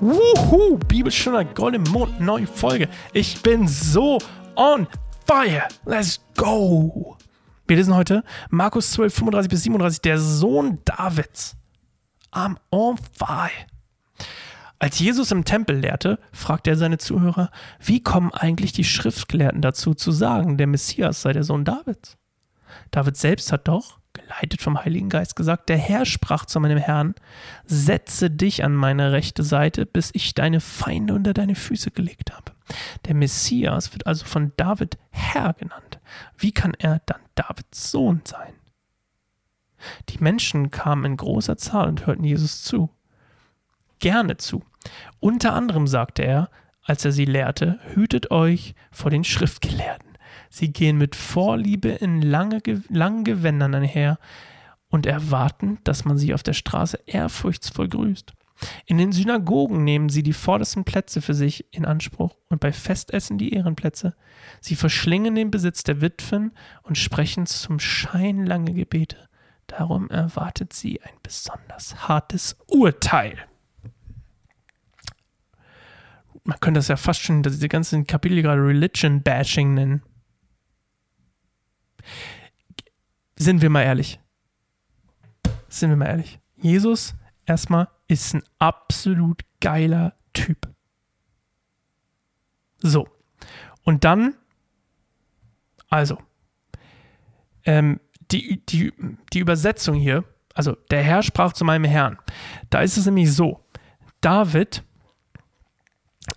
Wuhu, Bibelstunde Gold im Mond, neue Folge. Ich bin so on fire. Let's go. Wir lesen heute Markus 12, 35 bis 37, der Sohn Davids. Am on fire. Als Jesus im Tempel lehrte, fragte er seine Zuhörer, wie kommen eigentlich die Schriftgelehrten dazu zu sagen, der Messias sei der Sohn Davids? David selbst hat doch, geleitet vom Heiligen Geist, gesagt, der Herr sprach zu meinem Herrn, setze dich an meine rechte Seite, bis ich deine Feinde unter deine Füße gelegt habe. Der Messias wird also von David Herr genannt. Wie kann er dann Davids Sohn sein? Die Menschen kamen in großer Zahl und hörten Jesus zu. Gerne zu. Unter anderem sagte er, als er sie lehrte, hütet euch vor den Schriftgelehrten. Sie gehen mit Vorliebe in lange, langen Gewändern einher und erwarten, dass man sie auf der Straße ehrfurchtsvoll grüßt. In den Synagogen nehmen sie die vordersten Plätze für sich in Anspruch und bei Festessen die Ehrenplätze. Sie verschlingen den Besitz der Witwen und sprechen zum Schein lange Gebete. Darum erwartet sie ein besonders hartes Urteil. Man könnte das ja fast schon, diese ganzen Kapitel gerade Religion Bashing nennen. Sind wir mal ehrlich. Sind wir mal ehrlich. Jesus erstmal ist ein absolut geiler Typ. So. Und dann, also, ähm, die, die, die Übersetzung hier, also der Herr sprach zu meinem Herrn. Da ist es nämlich so, David,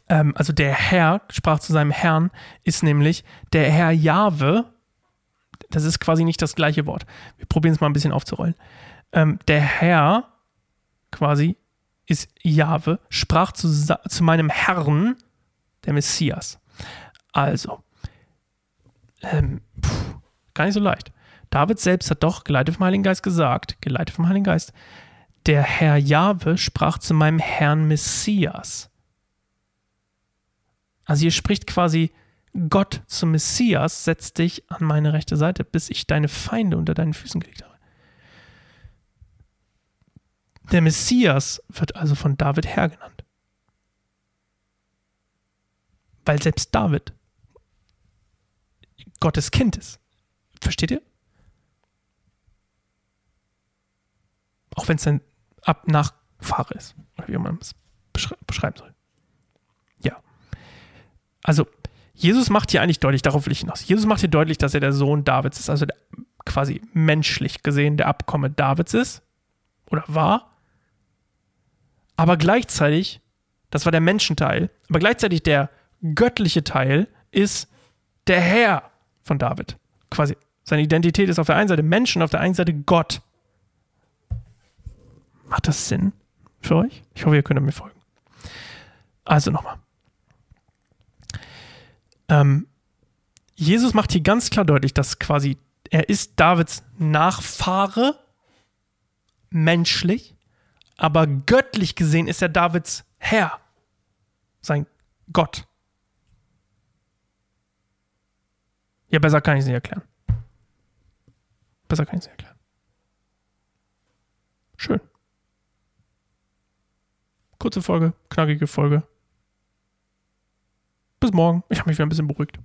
ähm, also der Herr sprach zu seinem Herrn, ist nämlich der Herr Jahwe, das ist quasi nicht das gleiche Wort. Wir probieren es mal ein bisschen aufzurollen. Ähm, der Herr quasi ist Jahwe, sprach zu, zu meinem Herrn, der Messias. Also, ähm, pff, gar nicht so leicht. David selbst hat doch, geleitet vom Heiligen Geist, gesagt, geleitet vom Heiligen Geist, der Herr Jahwe sprach zu meinem Herrn Messias. Also hier spricht quasi Gott zum Messias, setz dich an meine rechte Seite, bis ich deine Feinde unter deinen Füßen gelegt habe. Der Messias wird also von David her genannt. Weil selbst David Gottes Kind ist. Versteht ihr? Auch wenn es ein Ab Nachfahre ist. Oder wie man es beschreiben soll. Ja. Also, Jesus macht hier eigentlich deutlich, darauf will ich hinaus. Jesus macht hier deutlich, dass er der Sohn Davids ist, also der, quasi menschlich gesehen der Abkomme Davids ist oder war. Aber gleichzeitig, das war der Menschenteil, aber gleichzeitig der göttliche Teil ist der Herr von David. Quasi seine Identität ist auf der einen Seite Menschen, auf der einen Seite Gott. Macht das Sinn für euch? Ich hoffe, ihr könnt mir folgen. Also nochmal. Ähm, Jesus macht hier ganz klar deutlich, dass quasi er ist Davids Nachfahre, menschlich, aber göttlich gesehen ist er Davids Herr, sein Gott. Ja, besser kann ich es nicht erklären. Besser kann ich es nicht erklären. Schön. Kurze Folge, knackige Folge. Bis morgen. Ich habe mich wieder ein bisschen beruhigt.